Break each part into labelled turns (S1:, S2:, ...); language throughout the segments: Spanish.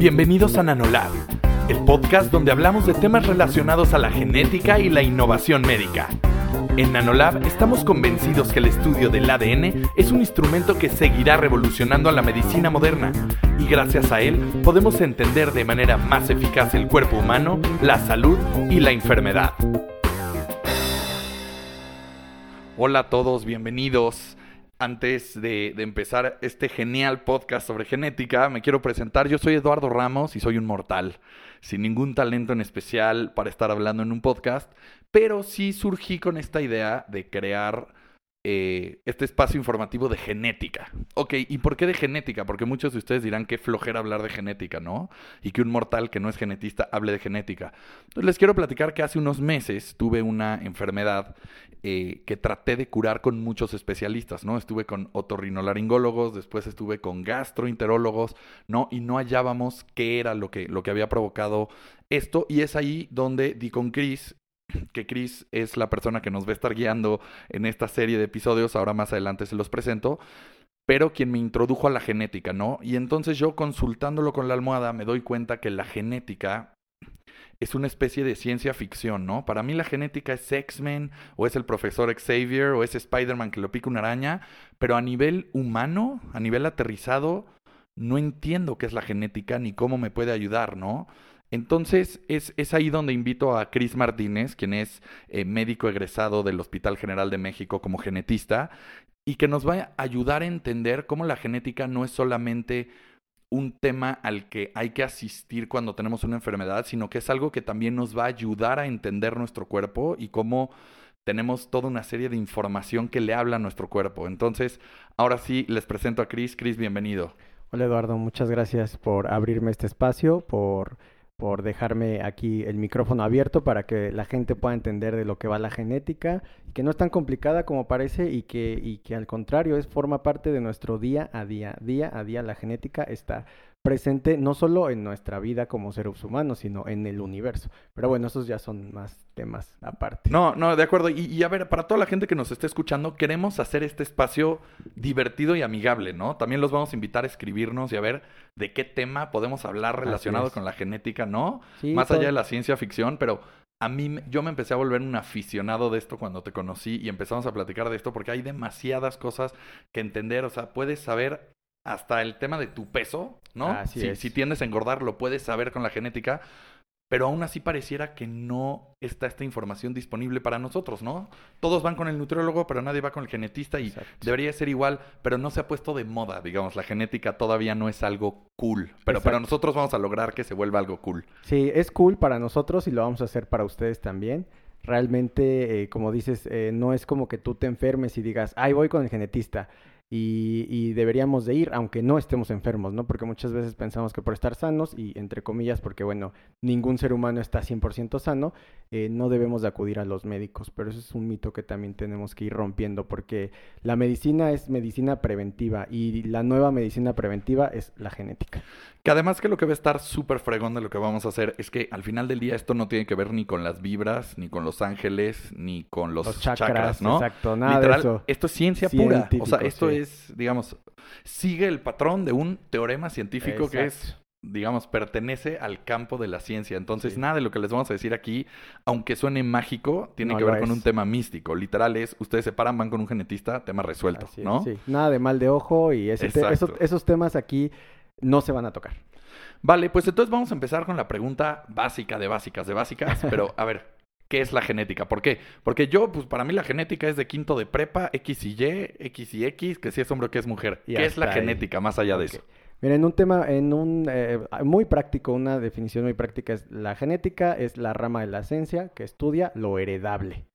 S1: Bienvenidos a Nanolab, el podcast donde hablamos de temas relacionados a la genética y la innovación médica. En Nanolab estamos convencidos que el estudio del ADN es un instrumento que seguirá revolucionando a la medicina moderna y gracias a él podemos entender de manera más eficaz el cuerpo humano, la salud y la enfermedad. Hola a todos, bienvenidos. Antes de, empezar este genial podcast sobre genética, me quiero presentar. Yo soy Eduardo Ramos y soy un mortal, sin ningún talento en especial para estar hablando en un podcast, pero sí surgí con esta idea de crear eh, este espacio informativo de genética. Ok, ¿y por qué de genética? Porque muchos de ustedes dirán que flojera hablar de genética, ¿no? Y que un mortal que no es genetista hable de genética. Entonces les quiero platicar que hace unos meses tuve una enfermedad eh, que traté de curar con muchos especialistas, ¿no? Estuve con otorrinolaringólogos, después estuve con gastroenterólogos, ¿no? Y no hallábamos qué era lo que, lo que había provocado esto. Y es ahí donde di con Chris que Chris es la persona que nos va a estar guiando en esta serie de episodios, ahora más adelante se los presento, pero quien me introdujo a la genética, ¿no? Y entonces yo consultándolo con la almohada me doy cuenta que la genética es una especie de ciencia ficción, ¿no? Para mí la genética es X-Men, o es el profesor Xavier, o es Spider-Man que lo pica una araña, pero a nivel humano, a nivel aterrizado, no entiendo qué es la genética ni cómo me puede ayudar, ¿no? Entonces es, es, ahí donde invito a Chris Martínez, quien es eh, médico egresado del Hospital General de México como genetista, y que nos va a ayudar a entender cómo la genética no es solamente un tema al que hay que asistir cuando tenemos una enfermedad, sino que es algo que también nos va a ayudar a entender nuestro cuerpo y cómo tenemos toda una serie de información que le habla a nuestro cuerpo. Entonces, ahora sí les presento a Chris. Chris, bienvenido.
S2: Hola Eduardo, muchas gracias por abrirme este espacio, por por dejarme aquí el micrófono abierto para que la gente pueda entender de lo que va la genética, que no es tan complicada como parece y que, y que al contrario es forma parte de nuestro día a día. Día a día la genética está presente no solo en nuestra vida como seres humanos, sino en el universo. Pero bueno, esos ya son más temas aparte.
S1: No, no, de acuerdo. Y, a ver, para toda la gente que nos esté escuchando, queremos hacer este espacio divertido y amigable, ¿no? También los vamos a invitar a escribirnos y a ver de qué tema podemos hablar relacionado con la genética, ¿no? más allá de la ciencia ficción, pero a mí, yo me empecé a volver un aficionado de esto cuando te conocí y empezamos a platicar de esto porque hay demasiadas cosas que entender. O sea, puedes saber hasta el tema de tu peso, ¿no? si, si tiendes a engordar, lo puedes saber con la genética, pero aún así pareciera que no está esta información disponible para nosotros, ¿no? Todos van con el nutriólogo, pero nadie va con el genetista y debería ser igual, pero no se ha puesto de moda, digamos, la genética todavía no es algo cool, pero para nosotros vamos a lograr que se vuelva algo cool.
S2: Sí, es cool para nosotros y lo vamos a hacer para ustedes también. Realmente, eh, como dices, eh, no es como que tú te enfermes y digas, ay, voy con el genetista y, deberíamos de ir, aunque no estemos enfermos, ¿no? Porque muchas veces pensamos que por estar sanos, y entre comillas, porque bueno, ningún ser humano está 100% sano, eh, no debemos de acudir a los médicos, pero eso es un mito que también tenemos que ir rompiendo, porque la medicina es medicina preventiva y la nueva medicina preventiva es la genética.
S1: Que además que lo que va a estar súper fregón de lo que vamos a hacer es que al final del día esto no tiene que ver ni con las vibras, ni con los ángeles, ni con los, chakras, ¿no?
S2: Exacto, nada de eso.
S1: Esto es ciencia pura. O sea, esto es, digamos, sigue el patrón de un teorema científico que es digamos, pertenece al campo de la ciencia. Entonces, nada de lo que les vamos a decir aquí, aunque suene mágico, tiene que ver con un tema místico. Literal es, ustedes se paran, van con un genetista, tema resuelto, ¿no?
S2: sí. Nada de mal de ojo y esos, esos temas aquí no se van a tocar.
S1: Vale, pues entonces vamos a empezar con la pregunta básica de básicas de básicas, pero a ver, ¿qué es la genética? ¿Por qué? Porque yo, pues para mí la genética es de quinto de prepa, X y Y, X y X, que si es hombre o que es mujer. ¿Qué es la genética más allá de eso?
S2: Miren, un tema, en un eh, muy práctico, una definición muy práctica es la genética es la rama de la ciencia que estudia lo heredable.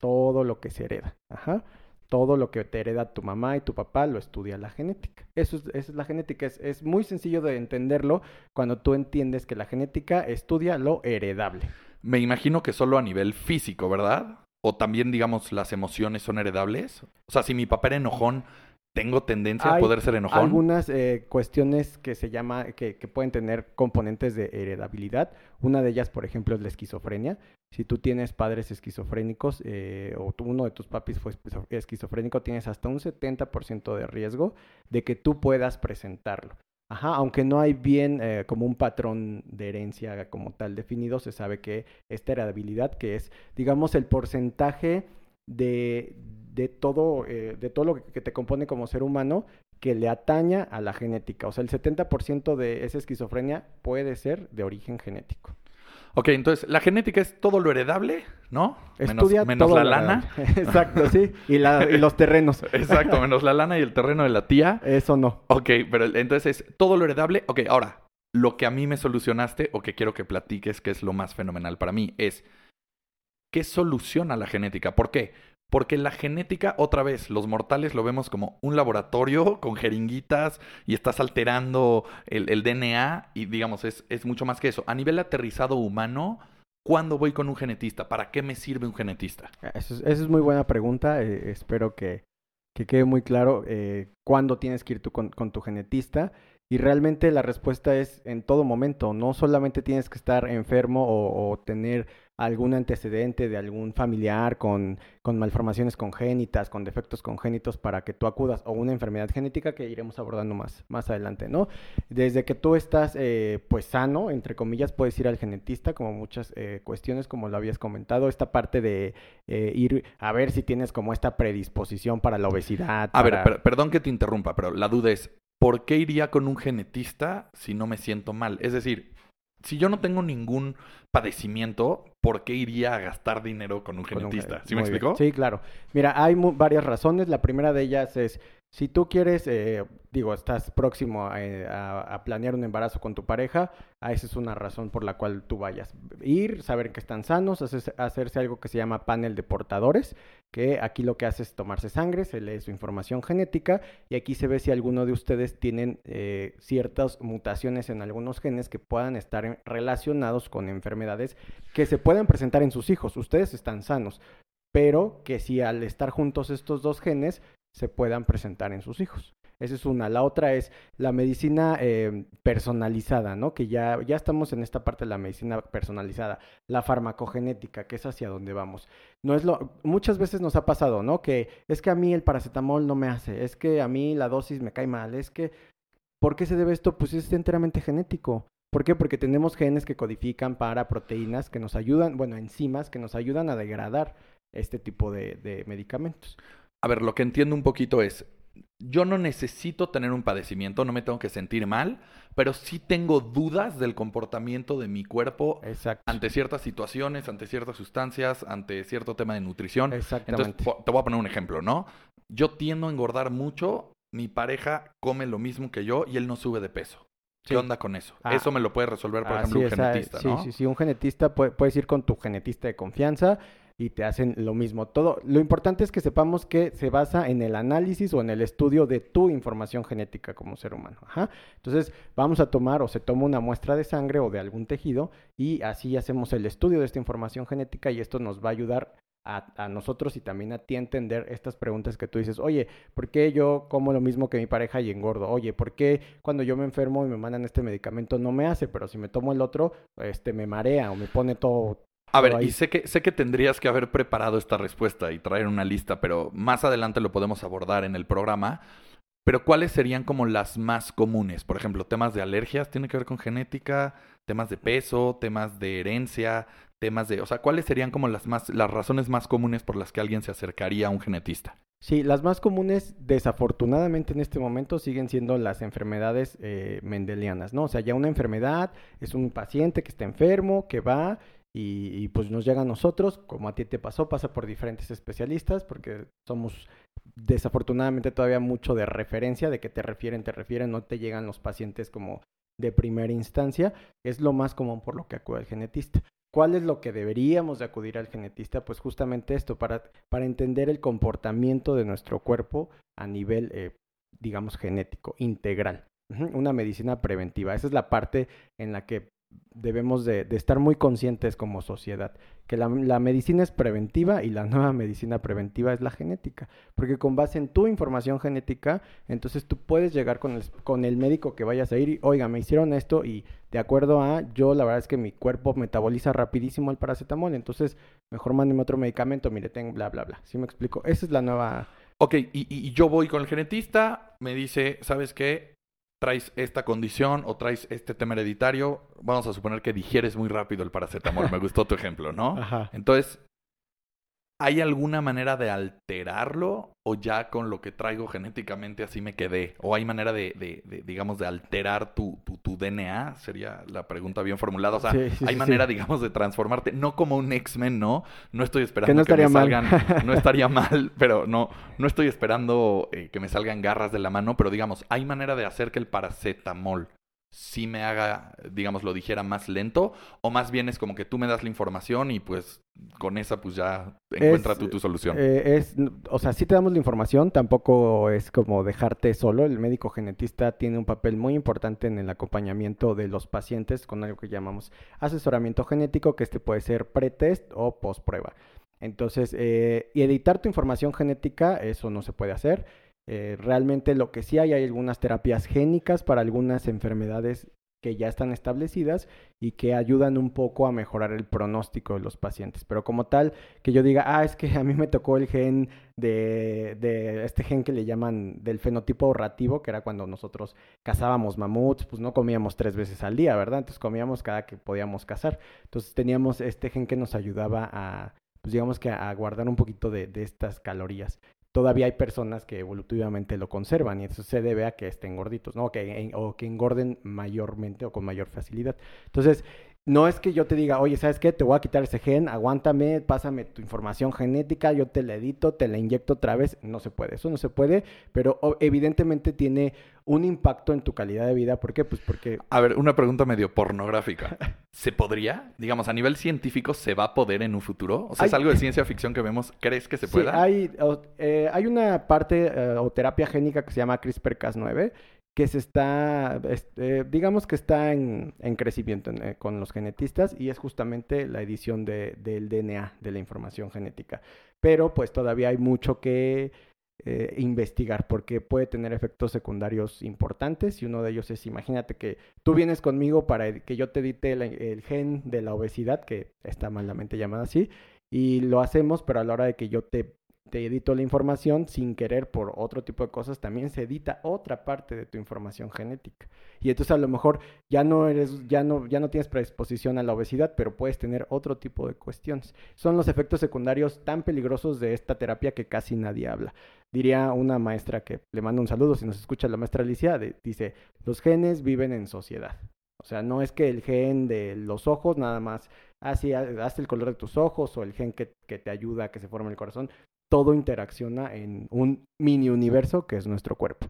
S2: Todo lo que se hereda. Ajá todo lo que te hereda tu mamá y tu papá lo estudia la genética. Eso es, es la genética, es, es, muy sencillo de entenderlo cuando tú entiendes que la genética estudia lo heredable.
S1: Me imagino que solo a nivel físico, ¿verdad? O también, digamos, las emociones son heredables. O sea, si mi papá era enojón, tengo tendencia a poder ser enojón.
S2: Algunas eh, cuestiones que se llama, que, que, pueden tener componentes de heredabilidad. Una de ellas, por ejemplo, es la esquizofrenia. Si tú tienes padres esquizofrénicos eh, o uno de tus papis fue esquizofrénico, tienes hasta un 70% de riesgo de que tú puedas presentarlo. Ajá, aunque no hay bien eh, como un patrón de herencia como tal definido, se sabe que esta heredabilidad, que es, digamos, el porcentaje de, de todo, eh, de todo lo que te compone como ser humano que le ataña a la genética. O sea, el 70% de esa esquizofrenia puede ser de origen genético.
S1: Ok, entonces la genética es todo lo heredable, ¿no?
S2: Estudia
S1: menos,
S2: todo
S1: la lana.
S2: Exacto, sí. Y, la, y los terrenos.
S1: Exacto, menos la lana y el terreno de la tía.
S2: Eso no.
S1: Ok, pero entonces es todo lo heredable. Ok, ahora, lo que a mí me solucionaste o que quiero que platiques, que es lo más fenomenal para mí, es ¿qué soluciona la genética? ¿Por qué? Porque la genética, otra vez, los mortales lo vemos como un laboratorio con jeringuitas y estás alterando el, el DNA y digamos, es, es, mucho más que eso. A nivel aterrizado humano, ¿cuándo voy con un genetista? ¿Para qué me sirve un genetista?
S2: Eso es, eso es muy buena pregunta. Eh, espero que, que, quede muy claro eh, cuándo tienes que ir tú con, con tu genetista. Y realmente la respuesta es en todo momento. No solamente tienes que estar enfermo o tener algún antecedente de algún familiar con, con, malformaciones congénitas, con defectos congénitos para que tú acudas o una enfermedad genética que iremos abordando más, más adelante, ¿no? Desde que tú estás eh, pues sano, entre comillas, puedes ir al genetista, como muchas eh, cuestiones, como lo habías comentado, esta parte de eh, ir a ver si tienes como esta predisposición para la obesidad.
S1: A
S2: para...
S1: ver, per perdón que te interrumpa, pero la duda es, ¿por qué iría con un genetista si no me siento mal? Es decir, si yo no tengo ningún padecimiento, ¿por qué iría a gastar dinero con un genetista? ¿Sí me explico?
S2: Sí, claro. Mira, hay varias razones. La primera de ellas es, si tú quieres, eh, digo, estás próximo a, a, a, planear un embarazo con tu pareja, a esa es una razón por la cual tú vayas. Ir, saber que están sanos, hacerse, hacerse algo que se llama panel de portadores, que aquí lo que hace es tomarse sangre, se lee su información genética y aquí se ve si alguno de ustedes tienen eh, ciertas mutaciones en algunos genes que puedan estar relacionados con enfermedades que se puedan presentar en sus hijos. Ustedes están sanos, pero que si al estar juntos estos dos genes se puedan presentar en sus hijos. Esa es una. La otra es la medicina eh, personalizada, ¿no? Que ya, ya estamos en esta parte de la medicina personalizada. La farmacogenética, que es hacia donde vamos. No es lo, muchas veces nos ha pasado, ¿no? Que es que a mí el paracetamol no me hace, es que a mí la dosis me cae mal, es que, ¿por qué se debe esto? Pues es enteramente genético. ¿Por qué? Porque tenemos genes que codifican para proteínas que nos ayudan, bueno, enzimas que nos ayudan a degradar este tipo de medicamentos.
S1: A ver, lo que entiendo un poquito es, yo no necesito tener un padecimiento, no me tengo que sentir mal, pero sí tengo dudas del comportamiento de mi cuerpo
S2: Exacto.
S1: ante ciertas situaciones, ante ciertas sustancias, ante cierto tema de nutrición.
S2: Exactamente.
S1: Entonces, te voy a poner un ejemplo, ¿no? Yo tiendo a engordar mucho, mi pareja come lo mismo que yo y él no sube de peso. ¿Qué sí. onda con eso? Ah, eso me lo puede resolver, por ejemplo, un
S2: es,
S1: genetista,
S2: sí,
S1: ¿no?
S2: Sí, sí, un genetista puede, puedes ir con tu genetista de confianza y te hacen lo mismo. Todo lo importante es que sepamos que se basa en el análisis o en el estudio de tu información genética como ser humano. Ajá. Entonces, vamos a tomar o se toma una muestra de sangre o de algún tejido y así hacemos el estudio de esta información genética y esto nos va a ayudar a, a, nosotros y también a ti entender estas preguntas que tú dices, oye, ¿por qué yo como lo mismo que mi pareja y engordo? Oye, ¿por qué cuando yo me enfermo y me mandan este medicamento no me hace, pero si me tomo el otro, este me marea o me pone todo
S1: a ver, y sé que, sé que tendrías que haber preparado esta respuesta y traer una lista, pero más adelante lo podemos abordar en el programa. Pero ¿cuáles serían como las más comunes? Por ejemplo, temas de alergias, tiene que ver con genética, temas de peso, temas de herencia, temas de, o sea, ¿cuáles serían como las más las razones más comunes por las que alguien se acercaría a un genetista?
S2: Sí, las más comunes, desafortunadamente en este momento, siguen siendo las enfermedades eh, mendelianas, ¿no? O sea, ya una enfermedad es un paciente que está enfermo, que va y, pues nos llega a nosotros, como a ti te pasó, pasa por diferentes especialistas, porque somos desafortunadamente todavía mucho de referencia, de que te refieren, te refieren, no te llegan los pacientes como de primera instancia, es lo más común por lo que acude el genetista. ¿Cuál es lo que deberíamos de acudir al genetista? Pues justamente esto, para, para entender el comportamiento de nuestro cuerpo a nivel, eh, digamos, genético, integral. Una medicina preventiva. Esa es la parte en la que debemos de, estar muy conscientes como sociedad, que la, la, medicina es preventiva y la nueva medicina preventiva es la genética, porque con base en tu información genética, entonces tú puedes llegar con el, con el médico que vayas a ir y, oiga, me hicieron esto y de acuerdo a, yo la verdad es que mi cuerpo metaboliza rapidísimo el paracetamol, entonces mejor mándeme otro medicamento, mire, tengo bla, bla, bla. ¿Sí me explico? Esa es la nueva...
S1: Ok, y, y yo voy con el genetista, me dice, ¿sabes qué? Traes esta condición o traes este tema hereditario, vamos a suponer que digieres muy rápido el paracetamol. Me gustó tu ejemplo, ¿no?
S2: Ajá.
S1: Entonces, ¿hay alguna manera de alterarlo o ya con lo que traigo genéticamente así me quedé? ¿O hay manera de, de- de, digamos, de alterar tu, tu, tu DNA? Sería la pregunta bien formulada. O sea,
S2: Sí, sí,
S1: ¿hay
S2: sí,
S1: manera, digamos, de transformarte? No como un X-Men, ¿no? No estoy esperando
S2: Que no estaría
S1: me
S2: mal.
S1: salgan... No estaría mal, pero no, no estoy esperando eh, que me salgan garras de la mano. Pero, digamos, ¿hay manera de hacer que el paracetamol sí me haga, digamos, lo dijera más lento? ¿O más bien es como que tú me das la información y pues con esa pues ya encuentra
S2: Es,
S1: tú tu solución?
S2: Eh, es, o sea, sí te damos la información, tampoco es como dejarte solo. El médico genetista tiene un papel muy importante en el acompañamiento de los pacientes con algo que llamamos asesoramiento genético, que este puede ser pretest o postprueba. Entonces, eh, y editar tu información genética, eso no se puede hacer. Eh, realmente lo que sí hay, hay algunas terapias génicas para algunas enfermedades que ya están establecidas y que ayudan un poco a mejorar el pronóstico de los pacientes. Pero como tal, que yo diga, ah, es que a mí me tocó el gen de, de este gen que le llaman del fenotipo ahorrativo, que era cuando nosotros cazábamos mamuts, pues no comíamos tres veces al día, ¿verdad? Entonces comíamos cada que podíamos cazar. Entonces teníamos este gen que nos ayudaba a, pues digamos que a guardar un poquito de, de estas calorías. Todavía hay personas que evolutivamente lo conservan y eso se debe a que estén gorditos, ¿no? O que, o que engorden mayormente o con mayor facilidad. Entonces, no es que yo te diga, oye, ¿sabes qué? Te voy a quitar ese gen, aguántame, pásame tu información genética, yo te la edito, te la inyecto otra vez. No se puede, eso no se puede, pero evidentemente tiene un impacto en tu calidad de vida. ¿Por qué? Pues porque
S1: A ver, una pregunta medio pornográfica. ¿Se podría? Digamos, a nivel científico, ¿se va a poder en un futuro? O sea, ¿es algo de ciencia ficción que vemos? ¿Crees que se
S2: Sí,
S1: pueda?
S2: hay, eh, hay una parte eh, o terapia génica que se llama CRISPR-Cas9 que se está, es- eh, digamos que está en, en crecimiento en, eh, con los genetistas y es justamente la edición de- del DNA, de la información genética. Pero pues todavía hay mucho que eh, investigar porque puede tener efectos secundarios importantes y uno de ellos es, imagínate que tú vienes conmigo para que yo te edite la- el gen de la obesidad, que está malamente llamada así, y lo hacemos, pero a la hora de que yo te, te edito la información, sin querer por otro tipo de cosas, también se edita otra parte de tu información genética. Y entonces a lo mejor ya no eres, ya no, ya no tienes predisposición a la obesidad, pero puedes tener otro tipo de cuestiones. Son los efectos secundarios tan peligrosos de esta terapia que casi nadie habla. Diría una maestra que le mando un saludo si nos escucha la maestra Alicia, dice, los genes viven en sociedad. O sea, no es que el gen de los ojos nada más, así hace el color de tus ojos o el gen que, que te ayuda a que se forme el corazón, todo interacciona en un mini universo que es nuestro cuerpo.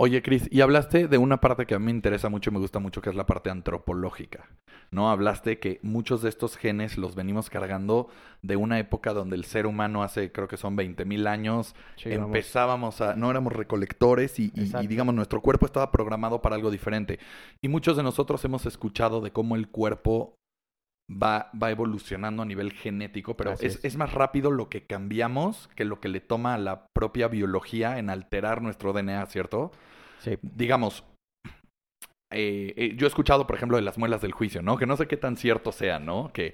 S1: Oye, Cris, y hablaste de una parte que a mí me interesa mucho y me gusta mucho, que es la parte antropológica. ¿No? Hablaste que muchos de estos genes los venimos cargando de una época donde el ser humano hace, creo que son 20 mil años,
S2: Sí,
S1: empezábamos a, no éramos recolectores y, y- y,
S2: Exacto.
S1: digamos nuestro cuerpo estaba programado para algo diferente. Y muchos de nosotros hemos escuchado de cómo el cuerpo va, va evolucionando a nivel genético, pero es,
S2: es.
S1: es más rápido lo que cambiamos que lo que le toma a la propia biología en alterar nuestro DNA, ¿cierto?
S2: Sí.
S1: Digamos, eh, eh, yo he escuchado, por ejemplo, de las muelas del juicio, ¿no? Que no sé qué tan cierto sea, ¿no? Que,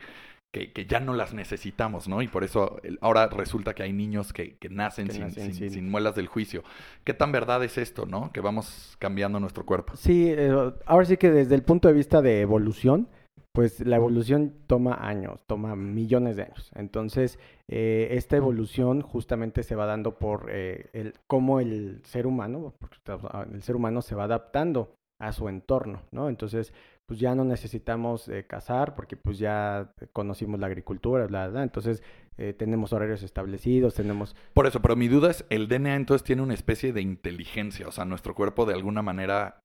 S1: que, que ya no las necesitamos, ¿no? Y por eso ahora resulta que hay niños que, que nacen,
S2: Que
S1: sin,
S2: nacen
S1: sin-
S2: sin-
S1: sin muelas del juicio. ¿Qué tan verdad es esto, no? Que vamos cambiando nuestro cuerpo.
S2: Sí, eh, ahora sí que desde el punto de vista de evolución, pues la evolución toma años, toma millones de años. Entonces, eh, esta evolución justamente se va dando por eh, el, cómo el ser humano, el ser humano se va adaptando a su entorno, ¿no? Entonces, pues ya no necesitamos eh, cazar porque pues ya conocimos la agricultura, bla, bla. Entonces, eh, tenemos horarios establecidos, tenemos
S1: Por eso, pero mi duda es, el DNA entonces tiene una especie de inteligencia, o sea, nuestro cuerpo de alguna manera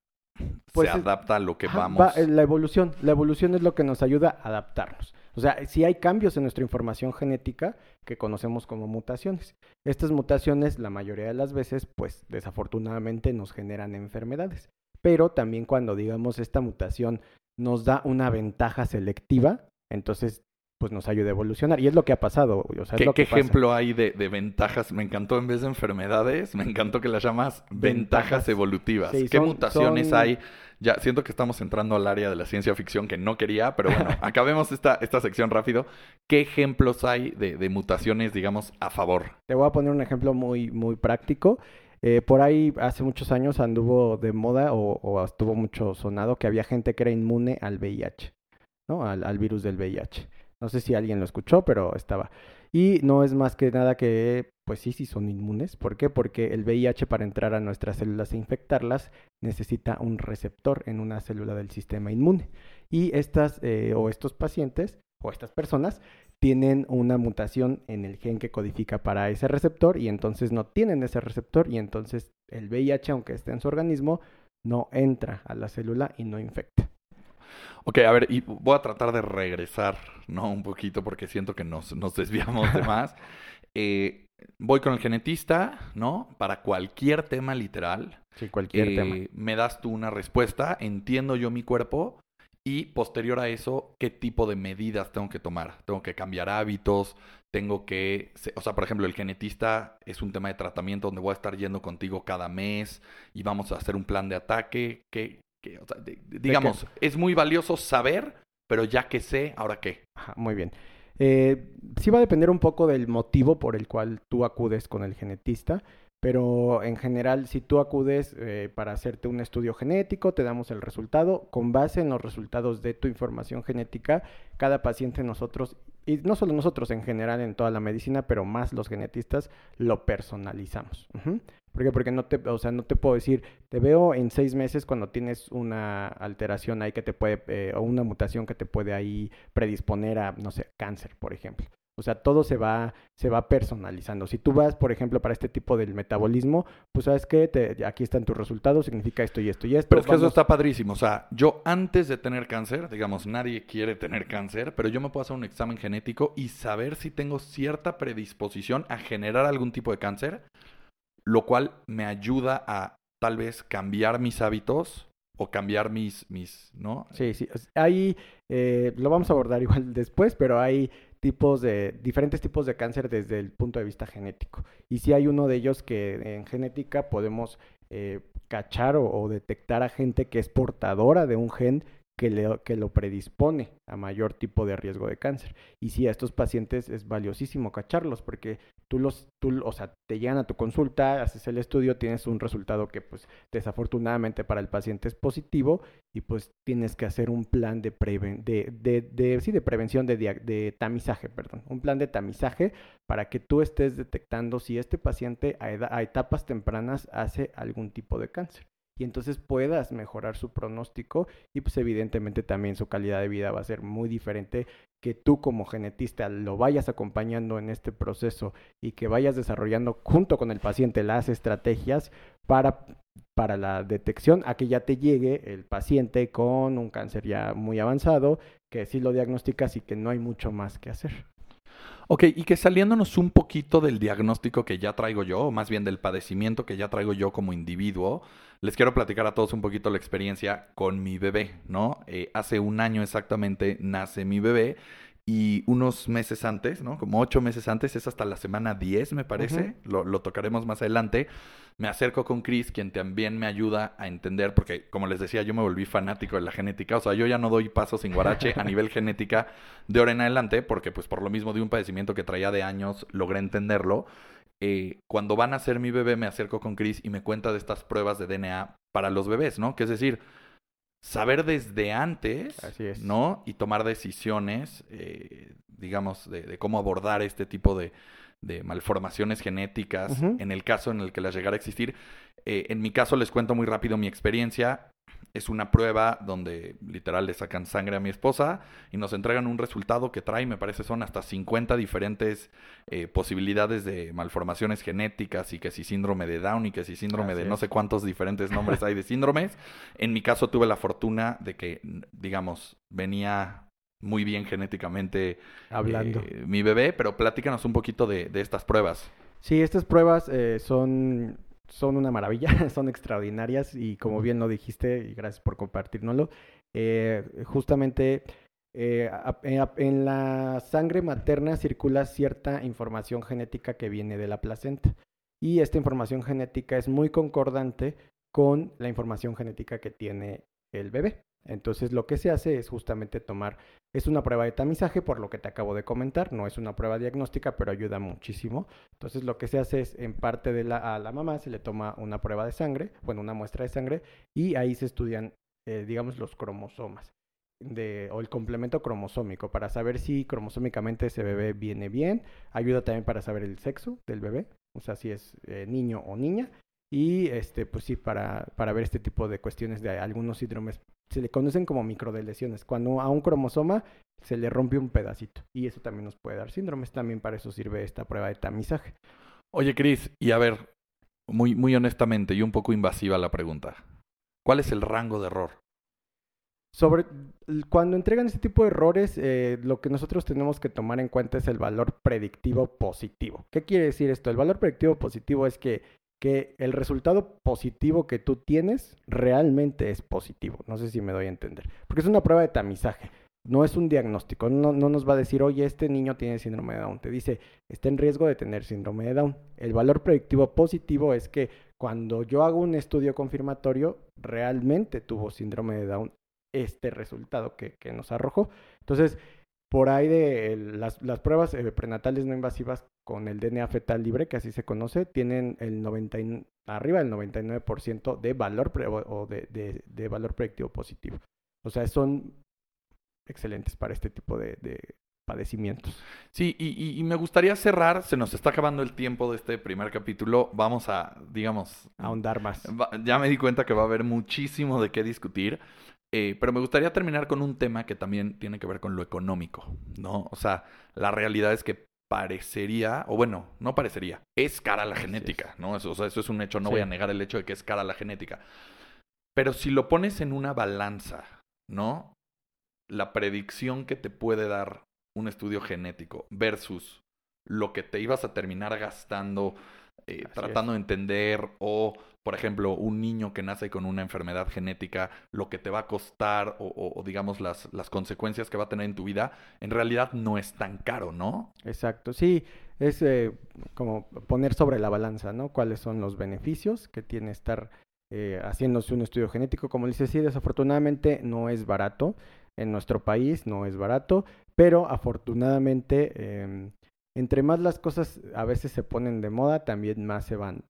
S2: Pues
S1: se adapta a lo que
S2: Ajá,
S1: vamos.
S2: va, eh, la evolución. La evolución es lo que nos ayuda a adaptarnos. O sea, si hay cambios en nuestra información genética que conocemos como mutaciones. Estas mutaciones, la mayoría de las veces, pues desafortunadamente nos generan enfermedades. Pero también cuando, digamos, esta mutación nos da una ventaja selectiva, entonces, pues nos ayuda a evolucionar. Y es lo que ha pasado. O sea, es
S1: ¿Qué,
S2: lo que
S1: ejemplo hay de, de ventajas? Me encantó en vez de enfermedades, me encantó que las llamas ventajas,
S2: Ventajas.
S1: evolutivas.
S2: Sí,
S1: ¿Qué
S2: son-
S1: mutaciones
S2: son-
S1: hay? Ya siento que estamos entrando al área de la ciencia ficción que no quería, pero bueno, acabemos esta, esta sección rápido. ¿Qué ejemplos hay de, de mutaciones, digamos, a favor?
S2: Te voy a poner un ejemplo muy, muy práctico. Eh, por ahí hace muchos años anduvo de moda o, o estuvo mucho sonado que había gente que era inmune al VIH, ¿no? Al, al virus del VIH. No sé si alguien lo escuchó, pero estaba. Y no es más que nada que, pues sí, sí son inmunes. ¿Por qué? Porque el VIH para entrar a nuestras células e infectarlas necesita un receptor en una célula del sistema inmune. Y estas eh, o estos pacientes o estas personas tienen una mutación en el gen que codifica para ese receptor y entonces no tienen ese receptor y entonces el VIH, aunque esté en su organismo, no entra a la célula y no infecta.
S1: Ok, a ver, y voy a tratar de regresar, ¿no? Un poquito porque siento que nos, nos desviamos de más. Eh, voy con el genetista, ¿no? Para cualquier tema literal.
S2: Sí, cualquier
S1: eh,
S2: tema.
S1: Me das tú una respuesta, entiendo yo mi cuerpo y posterior a eso, ¿qué tipo de medidas tengo que tomar? Tengo que cambiar hábitos, tengo que, o sea, por ejemplo, el genetista es un tema de tratamiento donde voy a estar yendo contigo cada mes y vamos a hacer un plan de ataque. Que, que, o sea, de- de- digamos, es muy valioso saber, pero ya que sé, ¿ahora qué?
S2: Ajá, muy bien. Eh, sí va a depender un poco del motivo por el cual tú acudes con el genetista, pero en general, si tú acudes eh, para hacerte un estudio genético, te damos el resultado. Con base en los resultados de tu información genética, cada paciente nosotros, y no solo nosotros en general en toda la medicina, pero más los genetistas, lo personalizamos. Ujú. ¿Por qué? Porque no te, o sea, no te puedo decir, te veo en seis meses cuando tienes una alteración ahí que te puede, eh, o una mutación que te puede ahí predisponer a, no sé, cáncer, por ejemplo. O sea, todo se va, se va personalizando. Si tú vas, por ejemplo, para este tipo del metabolismo, pues sabes que aquí están tus resultados, significa esto y esto y esto.
S1: Pero es que eso está padrísimo. O sea, yo antes de tener cáncer, digamos, nadie quiere tener cáncer, pero yo me puedo hacer un examen genético y saber si tengo cierta predisposición a generar algún tipo de cáncer, lo cual me ayuda a tal vez cambiar mis hábitos o cambiar mis, mis, ¿no?
S2: Sí, sí. Hay, eh, lo vamos a abordar igual después, pero hay tipos de, diferentes tipos de cáncer desde el punto de vista genético. Y sí hay uno de ellos que en genética podemos eh, cachar o, o detectar a gente que es portadora de un gen que, le- que lo predispone a mayor tipo de riesgo de cáncer. Y sí, a estos pacientes es valiosísimo cacharlos porque tú los, tú, o sea, te llegan a tu consulta, haces el estudio, tienes un resultado que pues desafortunadamente para el paciente es positivo y pues tienes que hacer un plan de, preven de, de, sí, de prevención, de, de tamizaje, perdón, un plan de tamizaje para que tú estés detectando si este paciente a, a etapas tempranas hace algún tipo de cáncer y entonces puedas mejorar su pronóstico y pues evidentemente también su calidad de vida va a ser muy diferente que tú como genetista lo vayas acompañando en este proceso y que vayas desarrollando junto con el paciente las estrategias para, para la detección a que ya te llegue el paciente con un cáncer ya muy avanzado, que sí lo diagnosticas y que no hay mucho más que hacer.
S1: Ok, y que saliéndonos un poquito del diagnóstico que ya traigo yo, o más bien del padecimiento que ya traigo yo como individuo, les quiero platicar a todos un poquito la experiencia con mi bebé, ¿no? Eh, hace un año exactamente nace mi bebé y unos meses antes, ¿no? Como ocho meses antes, es hasta la semana 10 me parece, lo, lo tocaremos más adelante, me acerco con Chris, quien también me ayuda a entender, porque como les decía, yo me volví fanático de la genética, o sea, yo ya no doy pasos sin guarache a nivel genética de ahora en adelante, porque pues por lo mismo de un padecimiento que traía de años, logré entenderlo. Eh, cuando van a hacer mi bebé, me acerco con Chris y me cuenta de estas pruebas de DNA para los bebés, ¿no? Que es decir, saber desde antes,
S2: Así es.
S1: ¿no? Y tomar decisiones, eh, digamos, de, de cómo abordar este tipo de, de malformaciones genéticas en el caso en el que las llegara a existir. Eh, en mi caso les cuento muy rápido mi experiencia. Es una prueba donde literal le sacan sangre a mi esposa y nos entregan un resultado que trae, me parece, son hasta 50 diferentes eh, posibilidades de malformaciones genéticas y que si síndrome de Down y que si síndrome
S2: Así
S1: de no sé cuántos diferentes nombres hay de síndromes. En mi caso tuve la fortuna de que, digamos, venía muy bien genéticamente
S2: Hablando.
S1: eh, mi bebé, pero platícanos un poquito de, de estas pruebas.
S2: Sí, estas pruebas eh, son, son una maravilla, son extraordinarias y como bien lo dijiste, y gracias por compartirnoslo, eh, justamente eh, la- en la sangre materna circula cierta información genética que viene de la placenta y esta información genética es muy concordante con la información genética que tiene el bebé. Entonces lo que se hace es justamente tomar Es una prueba de tamizaje, por lo que te acabo de comentar. No es una prueba diagnóstica, pero ayuda muchísimo. Entonces, lo que se hace es, en parte de la, a la mamá se le toma una prueba de sangre, bueno, una muestra de sangre, y ahí se estudian, eh, digamos, los cromosomas. O el complemento cromosómico para saber si cromosómicamente ese bebé viene bien. Ayuda también para saber el sexo del bebé, o sea, si es eh, niño o niña. Y este, pues sí, para, para ver este tipo de cuestiones de algunos síndromes se le conocen como microdelesiones. Cuando a un cromosoma se le rompe un pedacito. Y eso también nos puede dar síndromes. También para eso sirve esta prueba de tamizaje.
S1: Oye, Cris, y a ver, muy, muy honestamente y un poco invasiva la pregunta. ¿Cuál es el rango de error?
S2: Sobre cuando entregan este tipo de errores, eh, lo que nosotros tenemos que tomar en cuenta es el valor predictivo positivo. ¿Qué quiere decir esto? El valor predictivo positivo es que que el resultado positivo que tú tienes realmente es positivo. No sé si me doy a entender. Porque es una prueba de tamizaje. No es un diagnóstico. No, no, nos va a decir, oye, este niño tiene síndrome de Down. Te dice, está en riesgo de tener síndrome de Down. El valor predictivo positivo es que cuando yo hago un estudio confirmatorio, realmente tuvo síndrome de Down este resultado que, que nos arrojó. Entonces, por ahí de las, las, pruebas eh, prenatales no invasivas con el DNA fetal libre, que así se conoce, tienen el 90, arriba del 99% de valor o de, de, de, valor predictivo positivo. O sea, son excelentes para este tipo de, padecimientos.
S1: Sí, y, y, me gustaría cerrar, se nos está acabando el tiempo de este primer capítulo, vamos a, digamos...
S2: Ahondar más.
S1: Ya me di cuenta que va a haber muchísimo de qué discutir. Eh, pero me gustaría terminar con un tema que también tiene que ver con lo económico, ¿no? O sea, la realidad es que parecería, o bueno, no parecería, es cara la genética, ¿no? Eso, o sea, eso es un hecho, no voy a negar el hecho de que es cara la genética. Pero si lo pones en una balanza, ¿no? La predicción que te puede dar un estudio genético versus lo que te ibas a terminar gastando eh, tratando de entender o, por ejemplo, un niño que nace con una enfermedad genética, lo que te va a costar o, digamos las, las consecuencias que va a tener en tu vida, en realidad no es tan caro, ¿no?
S2: Exacto, sí, es eh, como poner sobre la balanza, ¿no? ¿Cuáles son los beneficios que tiene estar eh, haciéndose un estudio genético? Como dice, sí, desafortunadamente no es barato. En nuestro país no es barato, pero afortunadamente em, entre más las cosas a veces se ponen de moda, también más se van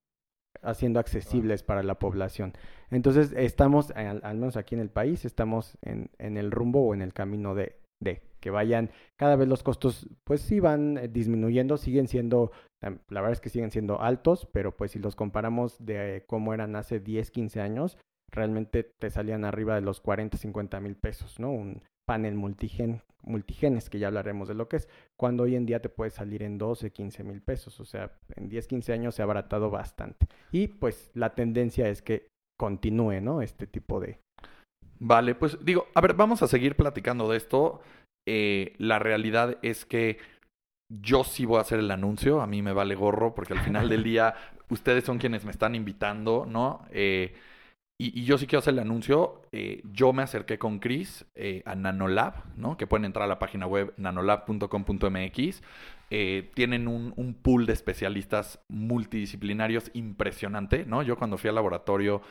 S2: haciendo accesibles para la población. Entonces, estamos, al, menos aquí en el país, estamos en, en, el rumbo o en el camino de, de que vayan, cada vez los costos, pues sí van eh, disminuyendo, siguen siendo, la verdad es que siguen siendo altos, pero pues si los comparamos de cómo eran hace 10, 15 años, realmente te salían arriba de los 40, 50 mil pesos, ¿no? Un, panel multigen, multigenes, que ya hablaremos de lo que es, cuando hoy en día te puede salir en 12, 15 mil pesos. O sea, en 10, 15 años se ha abaratado bastante. Y pues la tendencia es que continúe, ¿no? Este tipo de...
S1: Vale, pues digo, a ver, vamos a seguir platicando de esto. Eh, la realidad es que yo sí voy a hacer el anuncio, a mí me vale gorro, porque al final del día ustedes son quienes me están invitando, ¿no? Eh, y, yo sí quiero hacer el anuncio. Eh, yo me acerqué con Chris eh, a Nanolab, ¿no? Que pueden entrar a la página web nanolab.com.mx. Eh, tienen un, un, pool de especialistas multidisciplinarios impresionante, ¿no? Yo cuando fui al laboratorio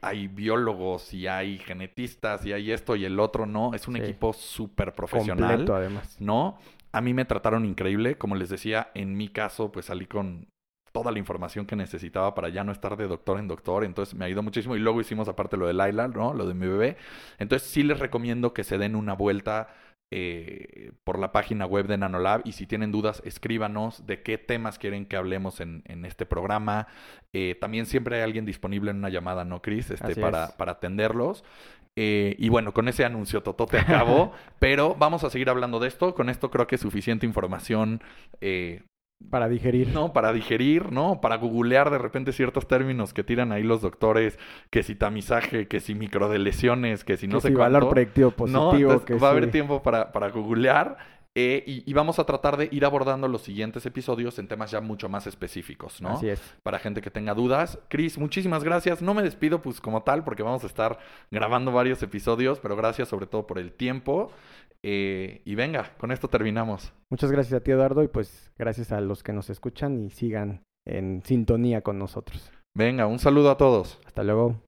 S1: hay biólogos y hay genetistas y hay esto y el otro, ¿no? Es un equipo súper profesional.
S2: Completo, además.
S1: ¿No? A mí me trataron increíble. Como les decía, en mi caso, pues salí con toda la información que necesitaba para ya no estar de doctor en doctor. Entonces me ayudó muchísimo. Y luego hicimos aparte lo de Laila, ¿no? Lo de mi bebé. Entonces sí les recomiendo que se den una vuelta eh, por la página web de Nanolab y si tienen dudas, escríbanos de qué temas quieren que hablemos en, en este programa. Eh, también siempre hay alguien disponible en una llamada, ¿no, Chris? Este, para, para atenderlos. Eh, y bueno, con ese anuncio te acabo, pero vamos a seguir hablando de esto. Con esto creo que es suficiente información
S2: para digerir.
S1: No, para digerir, ¿no? Para googlear de repente ciertos términos que tiran ahí los doctores, que si tamizaje, que si microdelesiones, que si no
S2: que
S1: sé
S2: si valor predictivo positivo.
S1: que va a haber tiempo para, para googlear. Eh, y, y, vamos a tratar de ir abordando los siguientes episodios en temas ya mucho más específicos, ¿no?
S2: Así es.
S1: Para gente que tenga dudas. Cris, muchísimas gracias. No me despido pues como tal porque vamos a estar grabando varios episodios, pero gracias sobre todo por el tiempo. Eh, y venga, con esto terminamos.
S2: Muchas gracias a ti, Eduardo, y pues gracias a los que nos escuchan y sigan en sintonía con nosotros.
S1: Venga, un saludo a todos.
S2: Hasta luego.